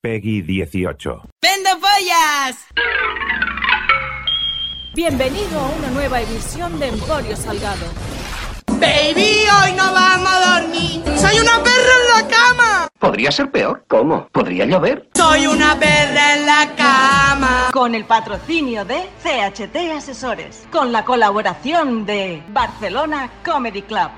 Peggy 18. ¡Vendo pollas! Bienvenido a una nueva edición de Emporio Salgado. Baby, hoy no vamos a dormir. Soy una perra en la cama. Podría ser peor. ¿Cómo? ¿Podría llover? Soy una perra en la cama. Con el patrocinio de CHT Asesores. Con la colaboración de Barcelona Comedy Club.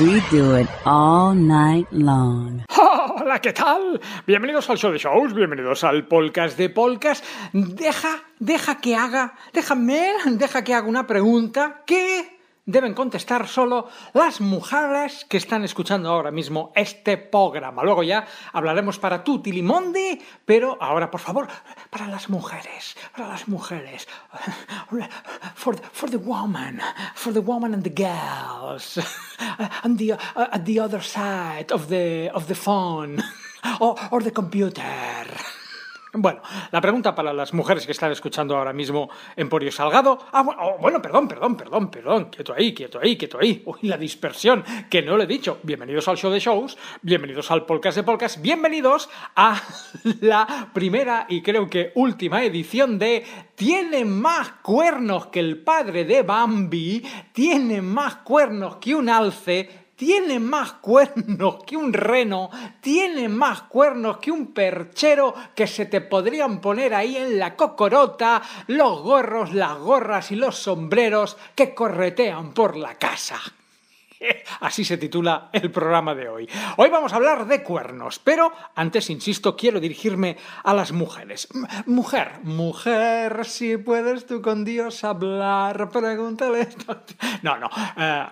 We do it all night long. Hola, ¿qué tal? Bienvenidos al show de shows, bienvenidos al podcast de podcast. Deja, deja que haga, déjame, deja que haga una pregunta que deben contestar solo las mujeres que están escuchando ahora mismo este programa. Luego ya hablaremos para tu Tilimondi, pero ahora, por favor, para las mujeres, para las mujeres. For, the- woman, for the woman and the girls. And the, at the other side of the, of the phone. Or, or the computer. Bueno, la pregunta para las mujeres que están escuchando ahora mismo Emporio Salgado. Ah, bueno, oh, bueno, perdón, perdón, perdón, perdón. Quieto ahí, quieto ahí, quieto ahí. Uy, la dispersión, que no lo he dicho. Bienvenidos al show de shows, bienvenidos al podcast de podcast, bienvenidos a la primera y creo que última edición de Tiene más cuernos que el padre de Bambi, tiene más cuernos que un alce, tiene más cuernos que un reno, tiene más cuernos que un perchero que se te podrían poner ahí en la cocorota, los gorros, las gorras y los sombreros que corretean por la casa. Así se titula el programa de hoy. Hoy vamos a hablar de cuernos, pero antes, insisto, quiero dirigirme a las mujeres. Mujer, mujer, si puedes tú con Dios hablar, pregúntale. No, no, eh,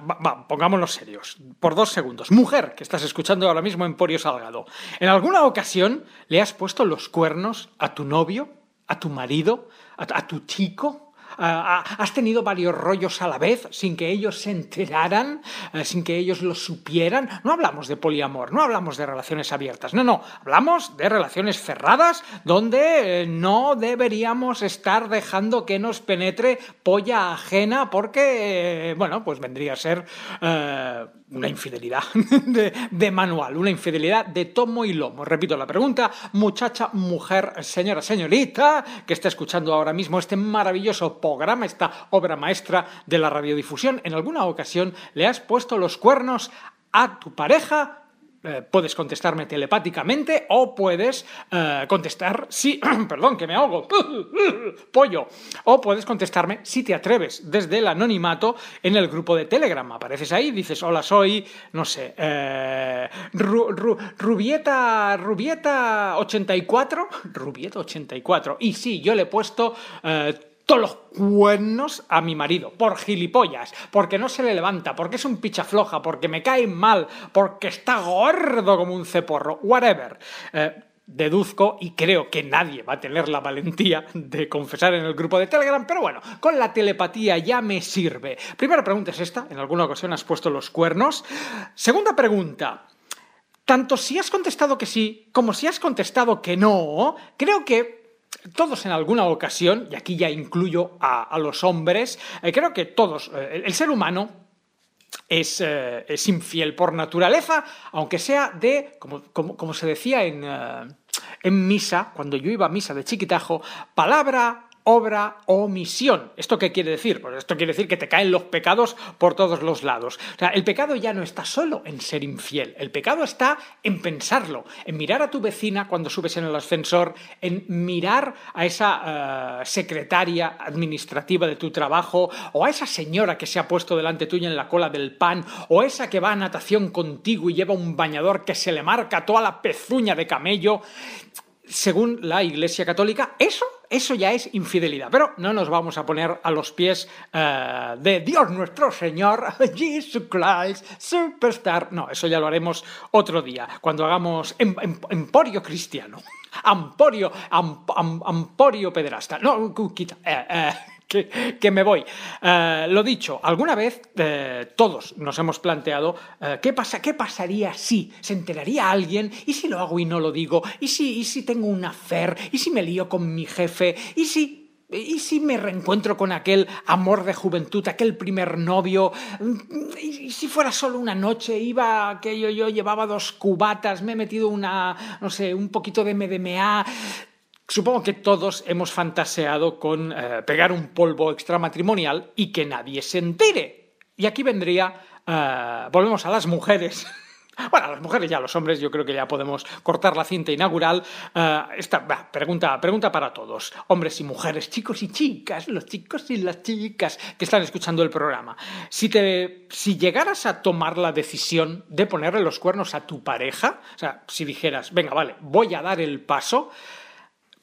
pongámonos serios. Por dos segundos. Mujer, que estás escuchando ahora mismo Emporio Salgado. ¿En alguna ocasión le has puesto los cuernos a tu novio, a tu marido, a, a tu chico? Ah, ah, ¿Has tenido varios rollos a la vez sin que ellos se enteraran, eh, sin que ellos lo supieran? No hablamos de poliamor, no hablamos de relaciones abiertas, no, no, hablamos de relaciones cerradas donde eh, no deberíamos estar dejando que nos penetre polla ajena porque, eh, bueno, pues vendría a ser una infidelidad de, manual, una infidelidad de tomo y lomo. Repito la pregunta, muchacha, mujer, señora, señorita, que está escuchando ahora mismo este maravilloso programa, esta obra maestra de la radiodifusión, ¿en alguna ocasión le has puesto los cuernos a tu pareja? Eh, puedes contestarme telepáticamente o puedes eh, contestar si, perdón, que me ahogo, pollo, o puedes contestarme si te atreves desde el anonimato en el grupo de Telegram. Apareces ahí, dices, hola, soy, no sé, eh, Ru- Ru- Rubieta, Rubieta 84, Rubieta 84, y sí, yo le he puesto... todos los cuernos a mi marido, por gilipollas, porque no se le levanta, porque es un picha floja, porque me cae mal, porque está gordo como un ceporro, whatever. Eh, deduzco y creo que nadie va a tener la valentía de confesar en el grupo de Telegram, pero bueno, con la telepatía ya me sirve. Primera pregunta es esta, en alguna ocasión has puesto los cuernos. Segunda pregunta, tanto si has contestado que sí como si has contestado que no, creo que todos en alguna ocasión, y aquí ya incluyo a, los hombres, eh, creo que todos, eh, el, ser humano es, eh, es infiel por naturaleza, aunque sea de, como, como- se decía en, en misa, cuando yo iba a misa de chiquitajo, palabra, obra, omisión. ¿Esto qué quiere decir? Pues esto quiere decir que te caen los pecados por todos los lados. O sea, el pecado ya no está solo en ser infiel, el pecado está en pensarlo, en mirar a tu vecina cuando subes en el ascensor, en mirar a esa eh, secretaria administrativa de tu trabajo, o a esa señora que se ha puesto delante tuya en la cola del pan, o esa que va a natación contigo y lleva un bañador que se le marca toda la pezuña de camello según la Iglesia Católica, eso, eso ya es infidelidad. Pero no nos vamos a poner a los pies eh, de Dios nuestro Señor, Jesus Christ, Superstar. No, eso ya lo haremos otro día, cuando hagamos em- em- emporio cristiano. Amporio, am- am- amporio. No, quita. eh, eh, que, me voy. Eh, lo dicho, alguna vez eh, todos nos hemos planteado eh, ¿qué, pasa, qué pasaría si se enteraría alguien y si lo hago y no lo digo, y si, y si tengo un affair, y si me lío con mi jefe, y si ¿Y si me reencuentro con aquel amor de juventud, aquel primer novio? ¿Y si fuera solo una noche? Iba que yo, yo llevaba dos cubatas, me he metido una, no sé, un poquito de MDMA. Supongo que todos hemos fantaseado con eh, pegar un polvo extramatrimonial y que nadie se entere. Y aquí vendría, eh, volvemos a las mujeres. Bueno, las mujeres y a los hombres yo creo que ya podemos cortar la cinta inaugural. Eh, esta pregunta, pregunta para todos, hombres y mujeres, chicos y chicas, los chicos y las chicas que están escuchando el programa. Si, te, si llegaras a tomar la decisión de ponerle los cuernos a tu pareja, o sea, si dijeras, venga, vale, voy a dar el paso,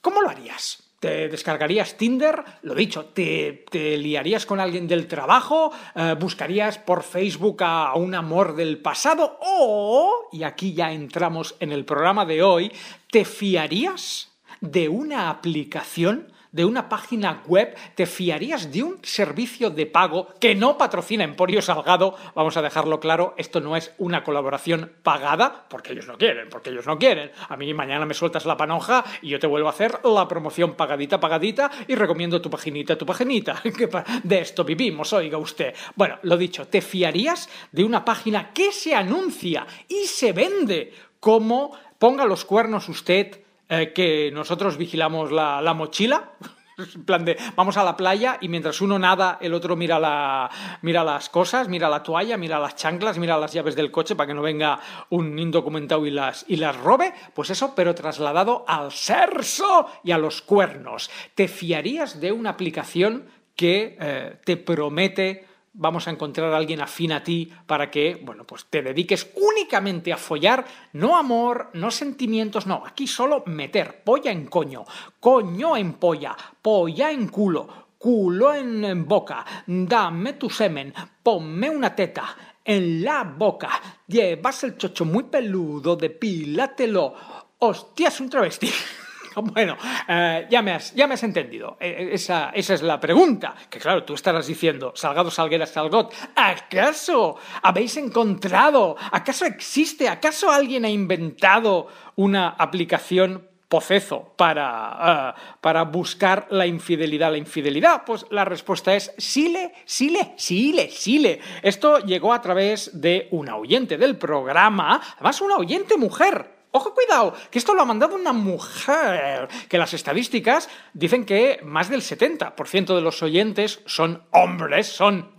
¿cómo lo harías? ¿Te descargarías Tinder? Lo dicho, ¿te, te liarías con alguien del trabajo? Eh, ¿Buscarías por Facebook a un amor del pasado? O, y aquí ya entramos en el programa de hoy, ¿te fiarías de una aplicación? De una página web, te fiarías de un servicio de pago que no patrocina Emporio Salgado. Vamos a dejarlo claro, esto no es una colaboración pagada, porque ellos no quieren, porque ellos no quieren. A mí mañana me sueltas la panoja y yo te vuelvo a hacer la promoción pagadita, pagadita y recomiendo tu paginita, tu paginita. De esto vivimos, oiga usted. Bueno, lo dicho, ¿te fiarías de una página que se anuncia y se vende como ponga los cuernos usted eh, que nosotros vigilamos la, la mochila. En plan de, vamos a la playa y mientras uno nada, el otro mira, la, mira las cosas, mira la toalla, mira las chanclas, mira las llaves del coche para que no venga un indocumentado y las, y las robe. Pues eso, pero trasladado al sexo y a los cuernos. ¿Te fiarías de una aplicación que eh, te promete vamos a encontrar a alguien afín a ti para que, bueno, pues te dediques únicamente a follar, no amor, no sentimientos, no, aquí solo meter polla en coño, coño en polla, polla en culo, culo en, boca, dame tu semen, ponme una teta en la boca, llevas el chocho muy peludo, depílatelo, hostia, es un travesti. Bueno, eh, ya, me has, ya me has entendido. Eh, esa, esa es la pregunta. Que claro, tú estarás diciendo, Salgado, Salguera, Salgot, ¿acaso habéis encontrado? ¿Acaso existe? ¿Acaso alguien ha inventado una aplicación pocezo para, eh, para buscar la infidelidad? La infidelidad, pues la respuesta es sile, sile, sile, sile. Esto llegó a través de una oyente del programa, además una oyente mujer. Ojo, cuidado, que esto lo ha mandado una mujer, que las estadísticas dicen que más del 70% de los oyentes son hombres, son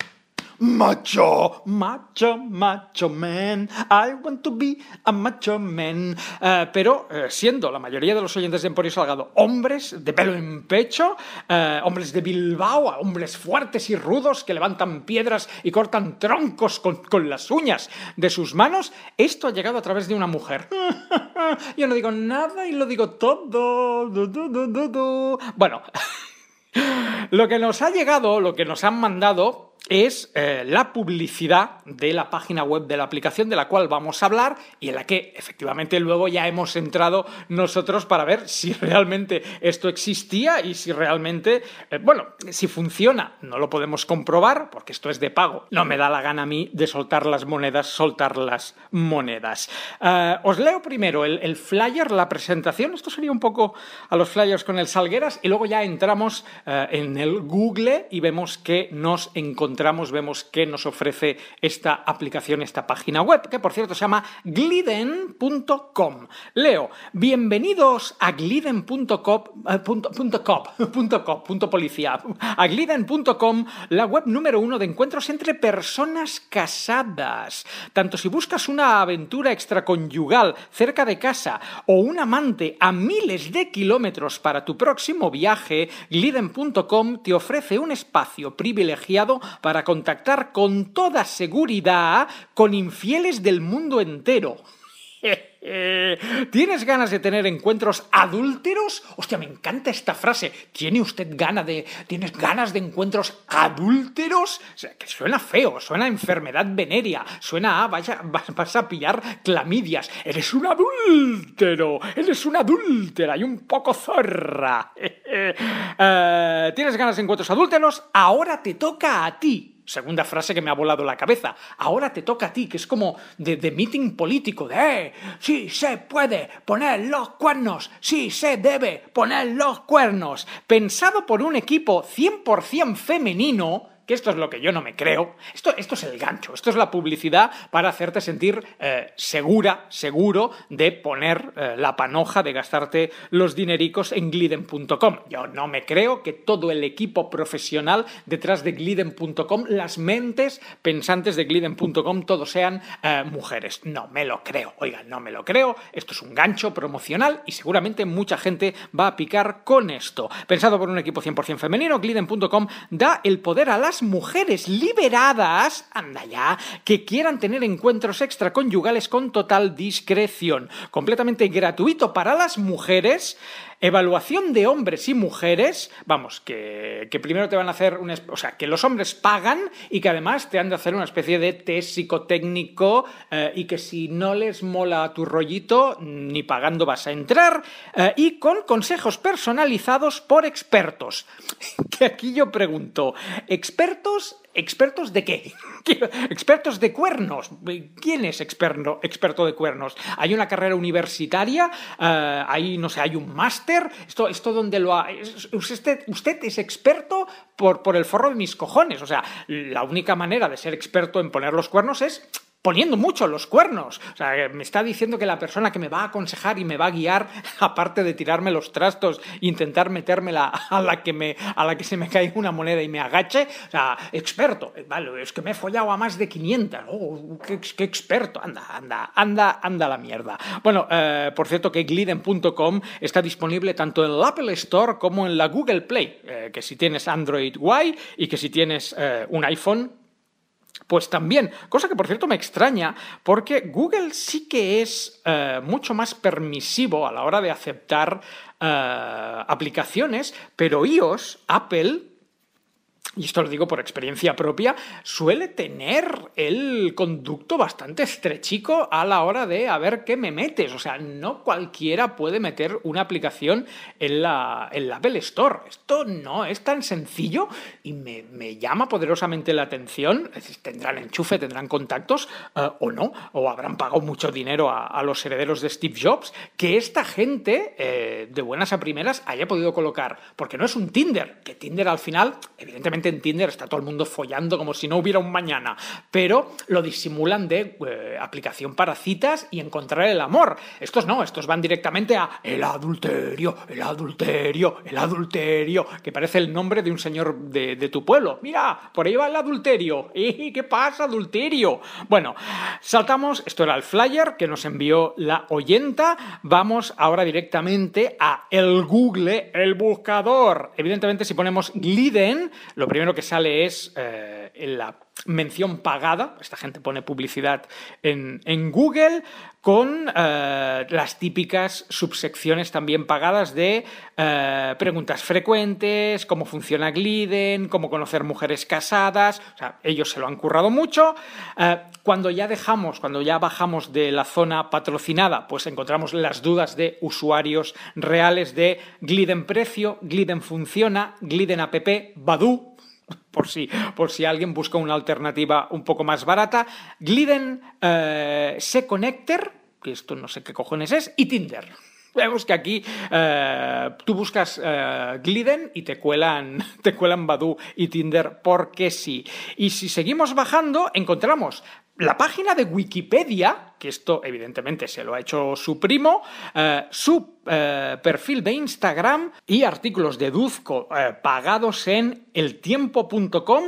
macho, macho, macho man, I want to be a macho man. Eh, pero eh, siendo la mayoría de los oyentes de Emporio Salgado hombres de pelo en pecho, eh, hombres de Bilbao, hombres fuertes y rudos que levantan piedras y cortan troncos con, con las uñas de sus manos, esto ha llegado a través de una mujer. Yo no digo nada y lo digo todo. Bueno, lo que nos ha llegado, lo que nos han mandado es eh, la publicidad de la página web de la aplicación de la cual vamos a hablar y en la que efectivamente luego ya hemos entrado nosotros para ver si realmente esto existía y si realmente, eh, bueno, si funciona. No lo podemos comprobar porque esto es de pago. No me da la gana a mí de soltar las monedas, soltar las monedas. Eh, os leo primero el, el flyer, la presentación. Esto sería un poco a los flyers con el Salgueras y luego ya entramos en el Google y vemos que nos encontramos, vemos que nos ofrece esta aplicación, esta página web, que por cierto se llama gliden.com. Leo, bienvenidos a gliden.com, eh, punto- cop, punto policía, a gliden.com, la web número uno de encuentros entre personas casadas. Tanto si buscas una aventura extraconyugal cerca de casa o un amante a miles de kilómetros para tu próximo viaje, gliden.com te ofrece un espacio privilegiado para contactar con toda seguridad con infieles del mundo entero. ¿Tienes ganas de tener encuentros adúlteros? Hostia, me encanta esta frase. ¿Tiene usted ganas de, ¿tienes ganas de encuentros adúlteros? O sea, que suena feo, suena a enfermedad venérea, suena a vaya, vas, vas a pillar clamidias. Eres un adúltero, eres una adúltera y un poco zorra. Eh, ¿Tienes ganas de encuentros adúlteros? Ahora te toca a ti segunda frase que me ha volado la cabeza. Ahora te toca a ti, que es como de, meeting político, de eh, sí se puede poner los cuernos, sí se debe poner los cuernos. Pensado por un equipo 100% femenino, que esto es lo que yo no me creo. Esto, esto es el gancho, esto es la publicidad para hacerte sentir eh, segura, seguro de poner eh, la panoja, de gastarte los dinericos en gliden.com. Yo no me creo que todo el equipo profesional detrás de gliden.com, las mentes pensantes de gliden.com, todos sean eh, mujeres. No me lo creo, oiga, no me lo creo. Esto es un gancho promocional y seguramente mucha gente va a picar con esto. Pensado por un equipo 100% femenino, gliden.com da el poder a las mujeres liberadas, anda ya, que quieran tener encuentros extraconyugales con total discreción, completamente gratuito para las mujeres, evaluación de hombres y mujeres, vamos, que, que primero te van a hacer, un, o sea, que los hombres pagan y que además te han de hacer una especie de test psicotécnico eh, y que si no les mola tu rollito, ni pagando vas a entrar, eh, y con consejos personalizados por expertos. Que aquí yo pregunto, ¿expertos ¿Expertos de qué? ¿Expertos de cuernos? ¿Quién es experto, experto de cuernos? ¿Hay una carrera universitaria? Eh, ¿Hay, no sé, hay un máster? ¿Esto, ¿Esto donde lo ha...? Usted, usted es experto por, por el forro de mis cojones. O sea, la única manera de ser experto en poner los cuernos es poniendo mucho los cuernos. O sea, me está diciendo que la persona que me va a aconsejar y me va a guiar, aparte de tirarme los trastos intentar metérmela a la que me a la que se me caiga una moneda y me agache, o sea, experto, vale, es que me he follado a más de 500. Oh, qué, experto. Anda, anda, anda, anda la mierda. Bueno, eh, por cierto que gliden.com está disponible tanto en el Apple Store como en la Google Play, eh, que si tienes Android Y y que si tienes eh, un iPhone pues también, cosa que por cierto me extraña, porque Google sí que es eh, mucho más permisivo a la hora de aceptar eh, aplicaciones, pero iOS, Apple, y esto lo digo por experiencia propia, suele tener el conducto bastante estrechico a la hora de a ver qué me metes. O sea, no cualquiera puede meter una aplicación en la, en la Apple Store. Esto no es tan sencillo y me, me llama poderosamente la atención. Decir, tendrán enchufe, tendrán contactos eh, o no, o habrán pagado mucho dinero a, a, los herederos de Steve Jobs, que esta gente, eh, de buenas a primeras, haya podido colocar. Porque no es un Tinder, que Tinder al final, evidentemente, en Tinder está todo el mundo follando como si no hubiera un mañana, pero lo disimulan de eh, aplicación para citas y encontrar el amor. Estos no, estos van directamente a el adulterio, el adulterio, el adulterio, que parece el nombre de un señor de, tu pueblo. Mira, por ahí va el adulterio. ¿Y qué pasa, adulterio? Bueno, saltamos, esto era el flyer que nos envió la oyenta, vamos ahora directamente a el Google, el buscador. Evidentemente si ponemos Gliden, lo que sale es eh, la mención pagada, esta gente pone publicidad en, en Google, con eh, las típicas subsecciones también pagadas de eh, preguntas frecuentes, cómo funciona Gliden, cómo conocer mujeres casadas, ellos se lo han currado mucho. Cuando ya dejamos, cuando ya bajamos de la zona patrocinada, pues encontramos las dudas de usuarios reales de Gliden precio, Gliden funciona, Gliden app, Badu, por si, por si alguien busca una alternativa un poco más barata. Gliden eh, Se-Connector, que esto no sé qué cojones es, y Tinder. Vemos que aquí eh, tú buscas eh, Gliden y te cuelan, te cuelan Badu y Tinder porque sí. Y si seguimos bajando, encontramos la página de Wikipedia, que esto evidentemente se lo ha hecho su primo, eh, su eh, perfil de Instagram y artículos de Duzco eh, pagados en eltiempo.com,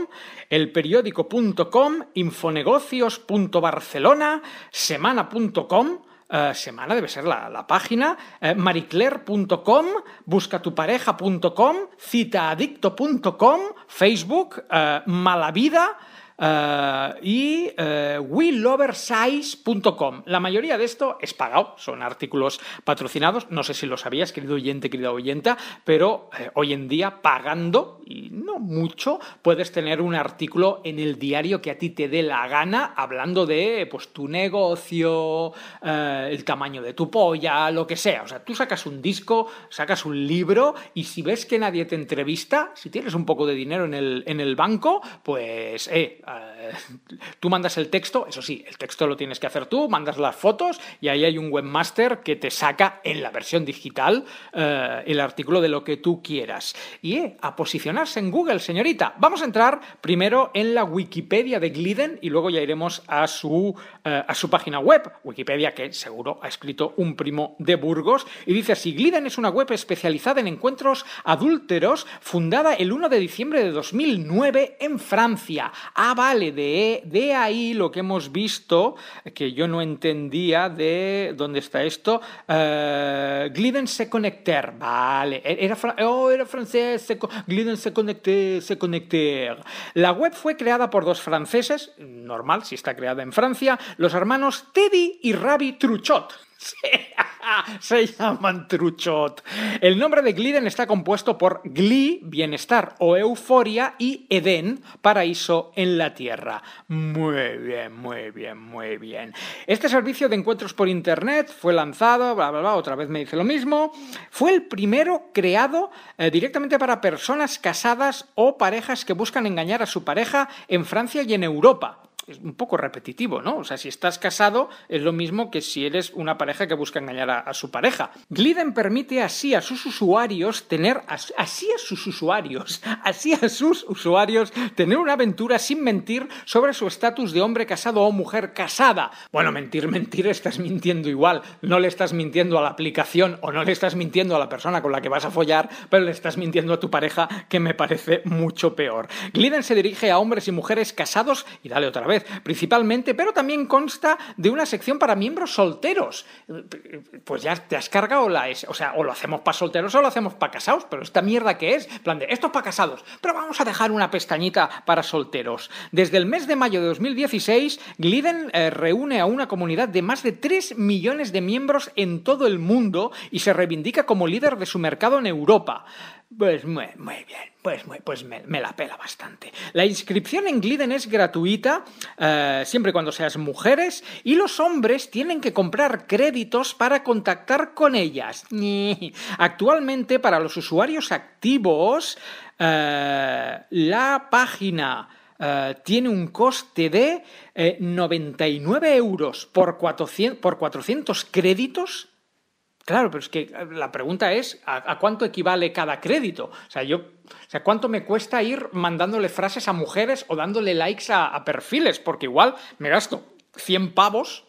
elperiódico.com, infonegocios.barcelona, semana.com, Uh, semana debe ser la, la página, maricler.com, buscatupareja.com, citaadicto.com, Facebook, uh, malavida, eh, y eh, WeLoversize.com. La mayoría de esto es pagado, son artículos patrocinados. No sé si lo sabías, querido oyente, querida oyenta, pero eh, hoy en día pagando, y no mucho, puedes tener un artículo en el diario que a ti te dé la gana hablando de pues, tu negocio, el tamaño de tu polla, lo que sea. O sea, tú sacas un disco, sacas un libro y si ves que nadie te entrevista, si tienes un poco de dinero en el, en el banco, pues eh, tú mandas el texto, eso sí, el texto lo tienes que hacer tú, mandas las fotos y ahí hay un webmaster que te saca en la versión digital eh, el artículo de lo que tú quieras. Y eh, a posicionarse en Google, señorita. Vamos a entrar primero en la Wikipedia de Gliden y luego ya iremos a su, eh, a su página web, Wikipedia que seguro ha escrito un primo de Burgos, y dice así, Gliden es una web especializada en encuentros adúlteros, fundada el 1 de diciembre de 2009 en Francia. Vale, de, de ahí lo que hemos visto, que yo no entendía de dónde está esto, eh, Gliden se vale, era, fra- oh, era francés, se Gliden se connecter, se connecter. La web fue creada por dos franceses, normal si está creada en Francia, los hermanos Teddy y Ravi Truchot. Se llaman Truchot. El nombre de Gliden está compuesto por Glee, bienestar o euforia, y Edén, paraíso en la tierra. Muy bien, muy bien, muy bien. Este servicio de encuentros por internet fue lanzado, bla, bla, bla, otra vez me dice lo mismo. Fue el primero creado eh, directamente para personas casadas o parejas que buscan engañar a su pareja en Francia y en Europa es un poco repetitivo, ¿no? O sea, si estás casado es lo mismo que si eres una pareja que busca engañar a, su pareja. Gliden permite así a sus usuarios tener, as- así a sus usuarios, así a sus usuarios tener una aventura sin mentir sobre su estatus de hombre casado o mujer casada. Bueno, mentir, mentir, estás mintiendo igual. No le estás mintiendo a la aplicación o no le estás mintiendo a la persona con la que vas a follar, pero le estás mintiendo a tu pareja, que me parece mucho peor. Gliden se dirige a hombres y mujeres casados, y dale otra vez, principalmente, pero también consta de una sección para miembros solteros. Pues ya te has cargado la... es- O sea, o lo hacemos para solteros o lo hacemos para casados, pero esta mierda que es, plan de, esto es para casados, pero vamos a dejar una pestañita para solteros. Desde el mes de mayo de 2016, Gliden eh, reúne a una comunidad de más de 3 millones de miembros en todo el mundo y se reivindica como líder de su mercado en Europa. Pues muy, muy bien, pues, muy- pues me, la pela bastante. La inscripción en Gliden es gratuita, eh, siempre y cuando seas mujeres, y los hombres tienen que comprar créditos para contactar con ellas. Actualmente, para los usuarios activos, eh, la página eh, tiene un coste de eh, 99 euros por 400, por 400 créditos. Claro, pero es que eh, la pregunta es, ¿a, cuánto equivale cada crédito? O sea, yo, o sea, ¿cuánto me cuesta ir mandándole frases a mujeres o dándole likes a, perfiles? Porque igual me gasto 100 pavos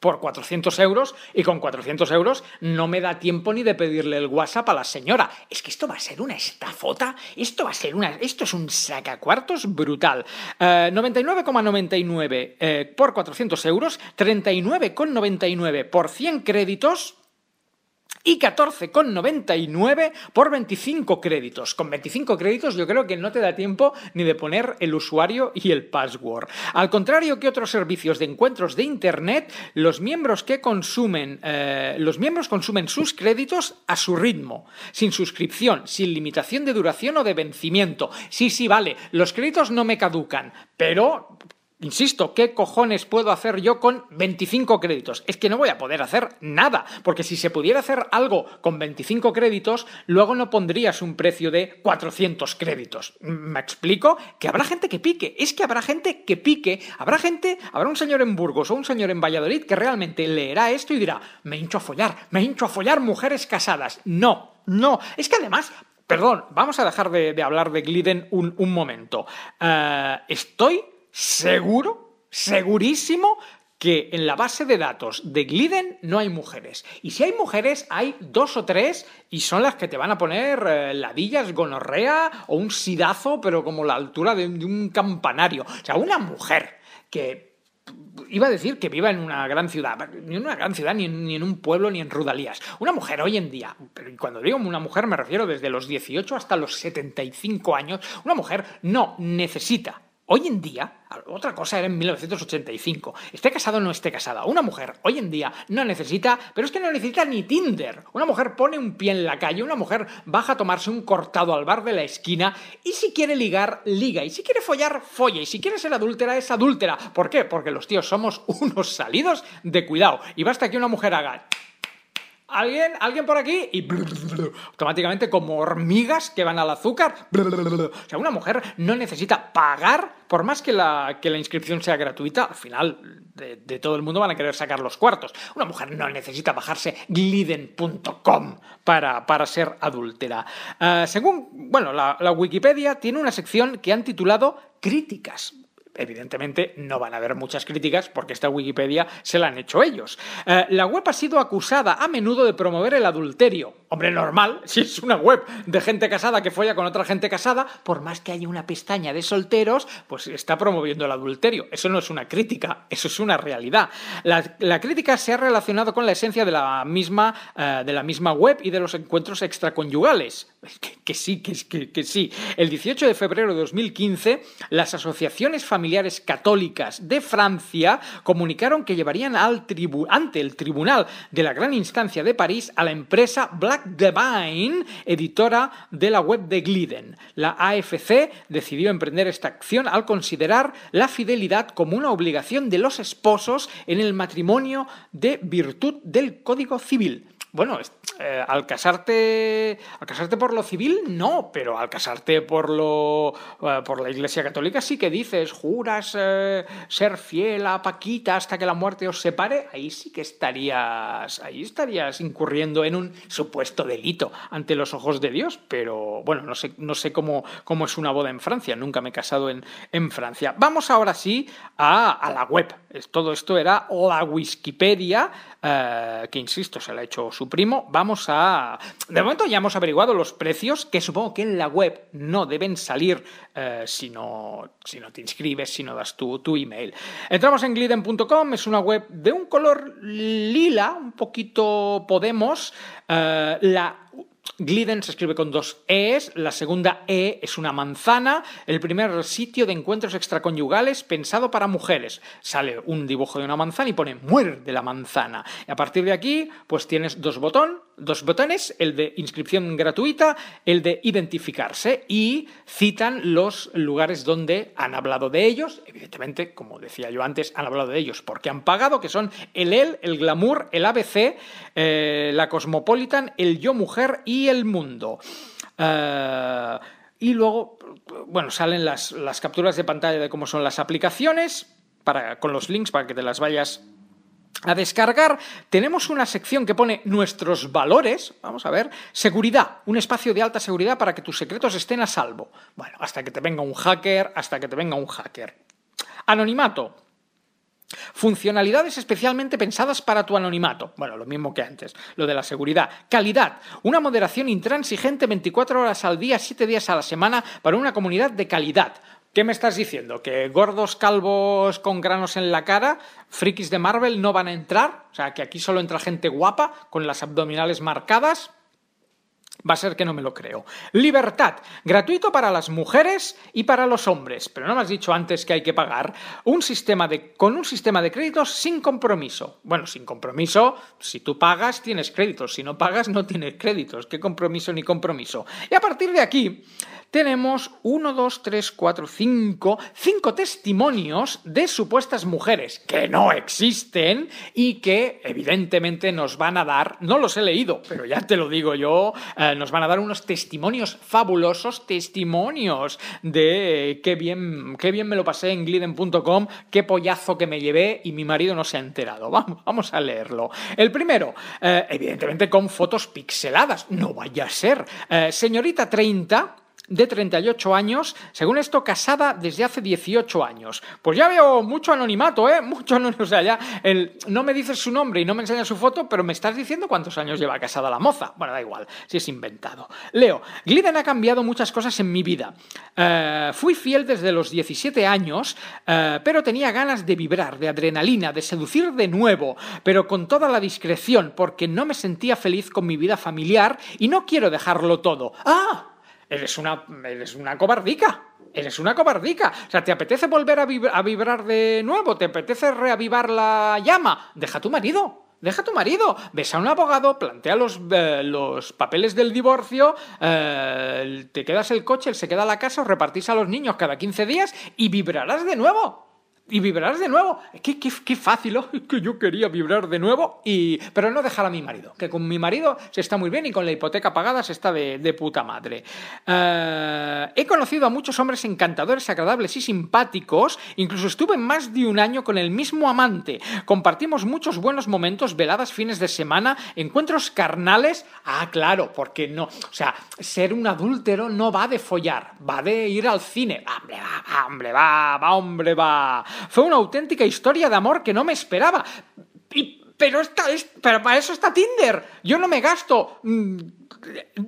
por 400 euros y con 400 euros no me da tiempo ni de pedirle el WhatsApp a la señora. Es que esto va a ser una estafota, esto va a ser una... Esto es un sacacuartos brutal. Eh, 99,99 eh, por 400 euros, 39,99 por 100 créditos y 14,99 por 25 créditos. Con 25 créditos yo creo que no te da tiempo ni de poner el usuario y el password. Al contrario que otros servicios de encuentros de Internet, los miembros que consumen, eh, los miembros consumen sus créditos a su ritmo, sin suscripción, sin limitación de duración o de vencimiento. Sí, sí, vale, los créditos no me caducan, pero Insisto, ¿qué cojones puedo hacer yo con 25 créditos? Es que no voy a poder hacer nada, porque si se pudiera hacer algo con 25 créditos, luego no pondrías un precio de 400 créditos. ¿Me explico? Que habrá gente que pique, es que habrá gente que pique, habrá gente, habrá un señor en Burgos o un señor en Valladolid que realmente leerá esto y dirá, me hincho a follar, me hincho a follar mujeres casadas. No, no, es que además Perdón, vamos a dejar de, hablar de Gliden un, un momento. Eh, estoy seguro, segurísimo, que en la base de datos de Gliden no hay mujeres. Y si hay mujeres, hay dos o tres y son las que te van a poner eh, ladillas, gonorrea o un sidazo, pero como la altura de, un campanario. O sea, una mujer que iba a decir que viva en una gran ciudad, ni en una gran ciudad, ni en, ni en un pueblo, ni en Rudalías. Una mujer hoy en día, pero cuando digo una mujer me refiero desde los 18 hasta los 75 años, una mujer no necesita Hoy en día, otra cosa era en 1985, esté casado o no esté casada, una mujer hoy en día no necesita, pero es que no necesita ni Tinder. Una mujer pone un pie en la calle, una mujer baja a tomarse un cortado al bar de la esquina y si quiere ligar, liga. Y si quiere follar, folla. Y si quiere ser adúltera, es adúltera. ¿Por qué? Porque los tíos somos unos salidos de cuidado. Y basta que una mujer haga ¿Alguien? ¿Alguien por aquí? Y automáticamente como hormigas que van al azúcar. O sea, una mujer no necesita pagar, por más que la, que la inscripción sea gratuita, al final de, todo el mundo van a querer sacar los cuartos. Una mujer no necesita bajarse gliden.com para, para ser adúltera. Eh, según, bueno, la Wikipedia tiene una sección que han titulado Críticas evidentemente no van a haber muchas críticas porque esta Wikipedia se la han hecho ellos. Eh, la web ha sido acusada a menudo de promover el adulterio. Hombre, normal, si es una web de gente casada que folla con otra gente casada, por más que haya una pestaña de solteros, pues está promoviendo el adulterio. Eso no es una crítica, eso es una realidad. La, crítica se ha relacionado con la esencia de la misma, eh, de la misma web y de los encuentros extraconyugales. Que, sí, que, sí. El 18 de febrero de 2015, las asociaciones familiares católicas de Francia comunicaron que llevarían al ante el tribunal de la gran instancia de París a la empresa Black Divine, editora de la web de Gliden. La AFC decidió emprender esta acción al considerar la fidelidad como una obligación de los esposos en el matrimonio de virtud del Código Civil. Bueno, eh, al casarte al casarte por lo civil no, pero al casarte por lo eh, por la Iglesia Católica sí que dices juras eh, ser fiel a Paquita hasta que la muerte os separe, ahí sí que estarías ahí estarías incurriendo en un supuesto delito ante los ojos de Dios, pero bueno, no sé no sé cómo cómo es una boda en Francia, nunca me he casado en en Francia. Vamos ahora sí a, a la web. Todo esto era la Wikipedia que insisto, se la ha hecho su primo. Vamos a... De momento ya hemos averiguado los precios, que supongo que en la web no deben salir eh, si, no, te inscribes, si no das tu, tu email. Entramos en gliden.com, es una web de un color lila, un poquito Podemos. Eh, la Gliden se escribe con dos E's, la segunda E es una manzana, el primer sitio de encuentros extraconyugales pensado para mujeres. Sale un dibujo de una manzana y pone muerde la manzana. Y a partir de aquí, pues tienes dos, botón, dos botones, el de inscripción gratuita, el de identificarse y citan los lugares donde han hablado de ellos. Evidentemente, como decía yo antes, han hablado de ellos porque han pagado, que son el EL, el Glamour, el ABC, eh, la Cosmopolitan, el Yo Mujer y el Mundo. Eh, y luego, bueno, salen las, las, capturas de pantalla de cómo son las aplicaciones, para, con los links para que te las vayas a descargar. Tenemos una sección que pone nuestros valores, vamos a ver, seguridad, un espacio de alta seguridad para que tus secretos estén a salvo. Bueno, hasta que te venga un hacker, hasta que te venga un hacker. Anonimato, Funcionalidades especialmente pensadas para tu anonimato. Bueno, lo mismo que antes, lo de la seguridad. Calidad. Una moderación intransigente 24 horas al día, 7 días a la semana para una comunidad de calidad. ¿Qué me estás diciendo? ¿Que gordos calvos con granos en la cara, frikis de Marvel, no van a entrar? O sea, que aquí solo entra gente guapa, con las abdominales marcadas. Va a ser que no me lo creo. Libertad. Gratuito para las mujeres y para los hombres. Pero no me has dicho antes que hay que pagar. Un sistema de, con un sistema de créditos sin compromiso. Bueno, sin compromiso, si tú pagas, tienes créditos. Si no pagas, no tienes créditos. ¿Qué compromiso ni compromiso? Y a partir de aquí tenemos 1, 2, 3, 4, 5, 5 testimonios de supuestas mujeres que no existen y que evidentemente nos van a dar, no los he leído, pero ya te lo digo yo, eh, nos van a dar unos testimonios fabulosos, testimonios de eh, qué bien, qué bien me lo pasé en gliden.com, qué pollazo que me llevé y mi marido no se ha enterado. Vamos, vamos a leerlo. El primero, eh, evidentemente con fotos pixeladas, no vaya a ser. Señorita 30, de 38 años, según esto, casada desde hace 18 años. Pues ya veo mucho anonimato, ¿eh? Mucho anonimato. O sea, ya no me dices su nombre y no me enseñas su foto, pero me estás diciendo cuántos años lleva casada la moza. Bueno, da igual, si es inventado. Leo, Gliden ha cambiado muchas cosas en mi vida. Eh, fui fiel desde los 17 años, eh, pero tenía ganas de vibrar, de adrenalina, de seducir de nuevo, pero con toda la discreción, porque no me sentía feliz con mi vida familiar y no quiero dejarlo todo. ¡Ah! Eres una, eres una cobardica. Eres una cobardica. O sea, ¿te apetece volver a, vib- a vibrar de nuevo? ¿Te apetece reavivar la llama? Deja a tu marido. Deja a tu marido, ves a un abogado, plantea los, eh, los papeles del divorcio, eh, te quedas el coche, él se queda la casa, os repartís a los niños cada 15 días y vibrarás de nuevo. Y vibrarás de nuevo. Qué, qué, qué fácil, ¿oh? que yo quería vibrar de nuevo, y... pero no dejar a mi marido. Que con mi marido se está muy bien y con la hipoteca pagada se está de, de puta madre. Eh, he conocido a muchos hombres encantadores, agradables y simpáticos. Incluso estuve más de un año con el mismo amante. Compartimos muchos buenos momentos, veladas, fines de semana, encuentros carnales. Ah, claro, porque no. O sea, ser un adúltero no va de follar, va de ir al cine. Hombre, va, va, hombre, va, va, hombre, va. Fue una auténtica historia de amor que no me esperaba. Pero, esta, es, pero para eso está Tinder. Yo no me gasto mm,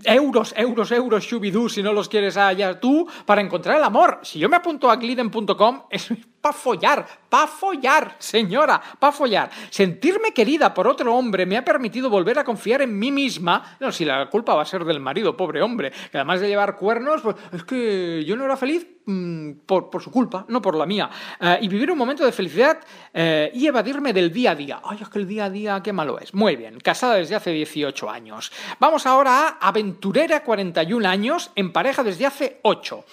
euros, euros, euros, shubidoo, si no los quieres allá tú, para encontrar el amor. Si yo me apunto a gliden.com, es para follar, para follar, señora, para follar. Sentirme querida por otro hombre me ha permitido volver a confiar en mí misma. No, si la culpa va a ser del marido, pobre hombre, que además de llevar cuernos, pues es que yo no era feliz mm, por, su culpa, no por la mía. Eh, y vivir un momento de felicidad eh, y evadirme del día a día. Ay, es que el día a día, qué malo es. Muy bien, casada desde hace 18 años. Vamos ahora a aventurera, 41 años, en pareja desde hace 8.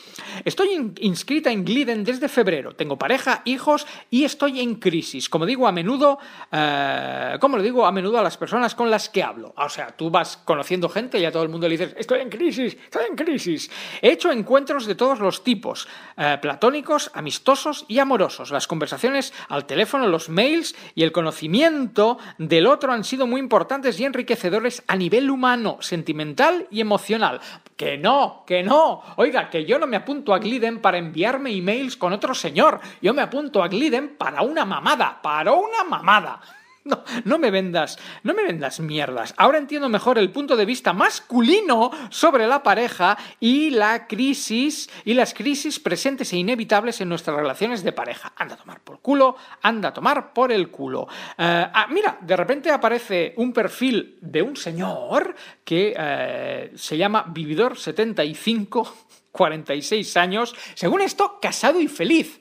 Estoy in- inscrita en Gliden desde febrero. Tengo pareja, hijos y estoy en crisis. Como digo a menudo, eh, como lo digo a menudo a las personas con las que hablo. O sea, tú vas conociendo gente y a todo el mundo le dices, estoy en crisis, estoy en crisis. He hecho encuentros de todos los tipos, eh, platónicos, amistosos y amorosos. Las conversaciones al teléfono, los mails y el conocimiento del otro han sido muy importantes y enriquecedores a nivel humano, sentimental y emocional. Que no, que no. Oiga, que yo no me apunto a Gliden para enviarme emails con otro señor. Me apunto a Gliden para una mamada, para una mamada. No, no me vendas, no me vendas mierdas. Ahora entiendo mejor el punto de vista masculino sobre la pareja y la crisis y las crisis presentes e inevitables en nuestras relaciones de pareja. Anda a tomar por culo, anda a tomar por el culo. Eh, ah, mira, de repente aparece un perfil de un señor que eh, se llama Vividor75, 46 años, según esto, casado y feliz.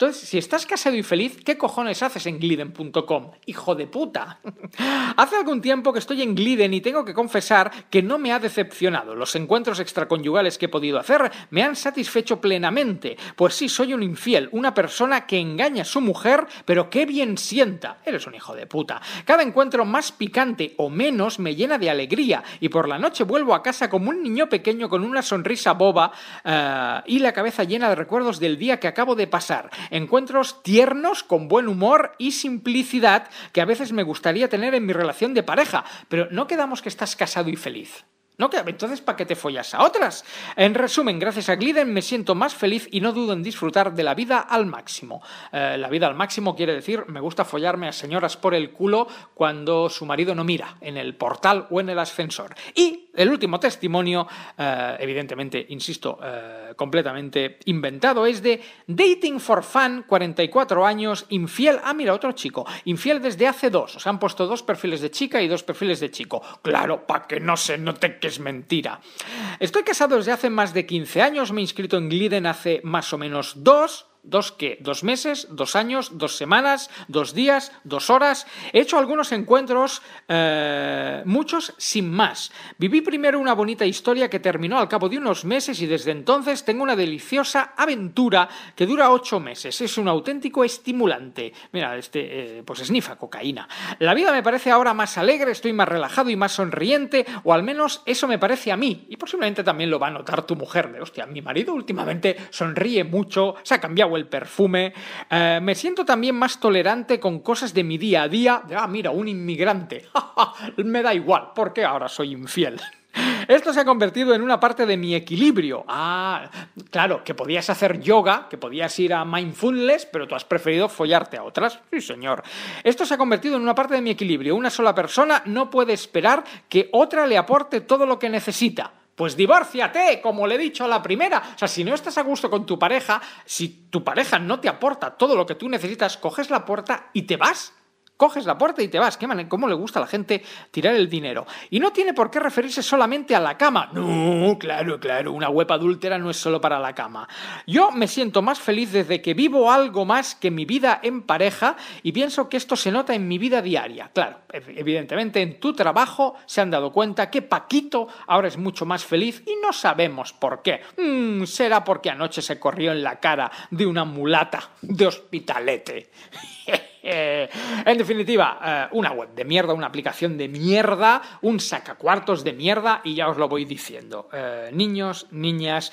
Entonces, si estás casado y feliz, ¿qué cojones haces en gliden.com? Hijo de puta. Hace algún tiempo que estoy en Gliden y tengo que confesar que no me ha decepcionado. Los encuentros extraconyugales que he podido hacer me han satisfecho plenamente. Pues sí, soy un infiel, una persona que engaña a su mujer, pero qué bien sienta. Eres un hijo de puta. Cada encuentro más picante o menos me llena de alegría y por la noche vuelvo a casa como un niño pequeño con una sonrisa boba eh, y la cabeza llena de recuerdos del día que acabo de pasar. Encuentros tiernos, con buen humor y simplicidad que a veces me gustaría tener en mi relación de pareja, pero no quedamos que estás casado y feliz. No, que- entonces, ¿para qué te follas a otras? En resumen, gracias a Gliden me siento más feliz y no dudo en disfrutar de la vida al máximo. Eh, la vida al máximo quiere decir, me gusta follarme a señoras por el culo cuando su marido no mira en el portal o en el ascensor. Y el último testimonio, eh, evidentemente, insisto, eh, completamente inventado, es de Dating for Fun, 44 años, infiel. Ah, mira, otro chico. Infiel desde hace dos. O sea, han puesto dos perfiles de chica y dos perfiles de chico. Claro, para que no se note que es mentira. Estoy casado desde hace más de 15 años. Me he inscrito en Gliden hace más o menos dos. ¿Dos qué? ¿Dos meses? ¿Dos años? ¿Dos semanas? ¿Dos días? ¿Dos horas? He hecho algunos encuentros, eh, muchos sin más. Viví primero una bonita historia que terminó al cabo de unos meses y desde entonces tengo una deliciosa aventura que dura ocho meses. Es un auténtico estimulante. Mira, este, eh, pues esnifa cocaína. La vida me parece ahora más alegre, estoy más relajado y más sonriente, o al menos eso me parece a mí. Y posiblemente también lo va a notar tu mujer. Hostia, mi marido últimamente sonríe mucho, se ha cambiado el perfume. Eh, me siento también más tolerante con cosas de mi día a día. Ah, mira, un inmigrante. me da igual, porque ahora soy infiel. Esto se ha convertido en una parte de mi equilibrio. Ah, claro, que podías hacer yoga, que podías ir a mindfulness, pero tú has preferido follarte a otras. Sí, señor. Esto se ha convertido en una parte de mi equilibrio. Una sola persona no puede esperar que otra le aporte todo lo que necesita. Pues divórciate, como le he dicho a la primera. O sea, si no estás a gusto con tu pareja, si tu pareja no te aporta todo lo que tú necesitas, coges la puerta y te vas. Coges la puerta y te vas. ¿Qué ¿Cómo le gusta a la gente tirar el dinero? Y no tiene por qué referirse solamente a la cama. No, claro, claro, una web adúltera no es solo para la cama. Yo me siento más feliz desde que vivo algo más que mi vida en pareja y pienso que esto se nota en mi vida diaria. Claro, ev- evidentemente en tu trabajo se han dado cuenta que Paquito ahora es mucho más feliz y no sabemos por qué. Mm, será porque anoche se corrió en la cara de una mulata de hospitalete. en definitiva, eh, una web de mierda, una aplicación de mierda, un sacacuartos de mierda y ya os lo voy diciendo. Eh, niños, niñas,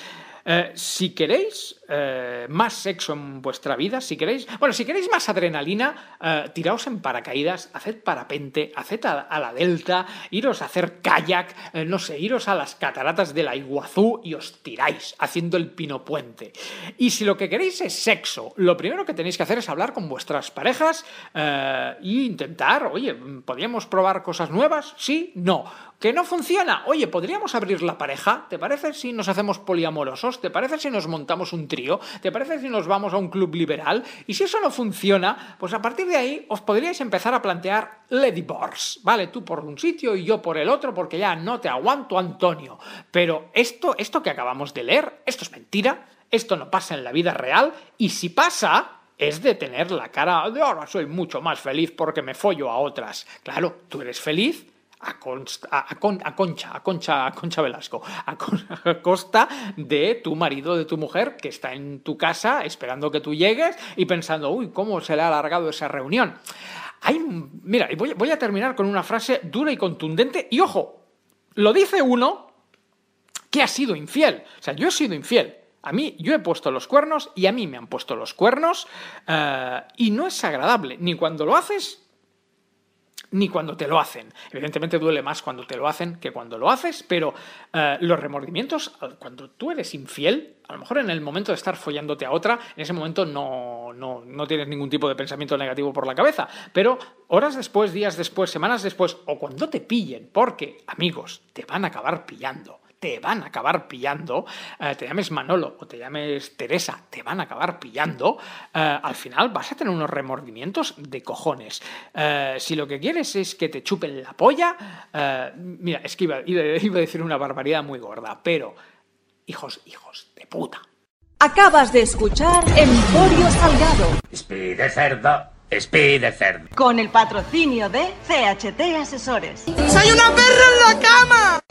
eh, si queréis eh, más sexo en vuestra vida, si queréis, bueno, si queréis más adrenalina, eh, tiraos en paracaídas, haced parapente, haced a, a la delta, iros a hacer kayak, no sé, iros a las cataratas de la Iguazú y os tiráis haciendo el pino puente. Y si lo que queréis es sexo, lo primero que tenéis que hacer es hablar con vuestras parejas e intentar, oye, ¿podríamos probar cosas nuevas? Sí, no. ¿Que no funciona? Oye, ¿podríamos abrir la pareja? ¿Te parece si nos hacemos poliamorosos? ¿Te parece si nos montamos un trío? ¿Te parece si nos vamos a un club liberal? Y si eso no funciona, pues a partir de ahí os podríais empezar a plantear divorce, ¿vale? Tú por un sitio y yo por el otro porque ya no te aguanto, Antonio. Pero esto, esto que acabamos de leer, esto es mentira, esto no pasa en la vida real y si pasa, es de tener la cara de ahora soy mucho más feliz porque me follo a otras. Claro, tú eres feliz a, Concha, a Concha, a Concha Velasco, a, costa de tu marido, de tu mujer, que está en tu casa esperando que tú llegues y pensando, uy, ¿cómo se le ha alargado esa reunión? Hay, mira, voy, voy a terminar con una frase dura y contundente, y ojo, lo dice uno que ha sido infiel. O sea, yo he sido infiel. A mí, yo he puesto los cuernos y a mí me han puesto los cuernos eh, y no es agradable, ni cuando lo haces ni cuando te lo hacen. Evidentemente duele más cuando te lo hacen que cuando lo haces, pero eh, los remordimientos, cuando tú eres infiel, a lo mejor en el momento de estar follándote a otra, en ese momento no, no, no tienes ningún tipo de pensamiento negativo por la cabeza, pero horas después, días después, semanas después, o cuando te pillen, porque amigos, te van a acabar pillando te van a acabar pillando, eh, te llames Manolo o te llames Teresa, te van a acabar pillando, eh, al final vas a tener unos remordimientos de cojones. Eh, si lo que quieres es que te chupen la polla, mira, es que iba, iba- iba a decir una barbaridad muy gorda, pero hijos, hijos de puta. Acabas de escuchar Emporio Salgado. Speed cerdo, speed cerdo. Con el patrocinio de CHT Asesores. ¡Soy una perra en la cama!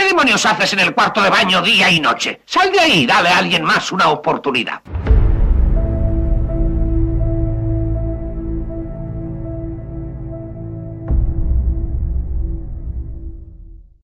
¿Qué demonios haces en el cuarto de baño día y noche? Sal de ahí y dale a alguien más una oportunidad.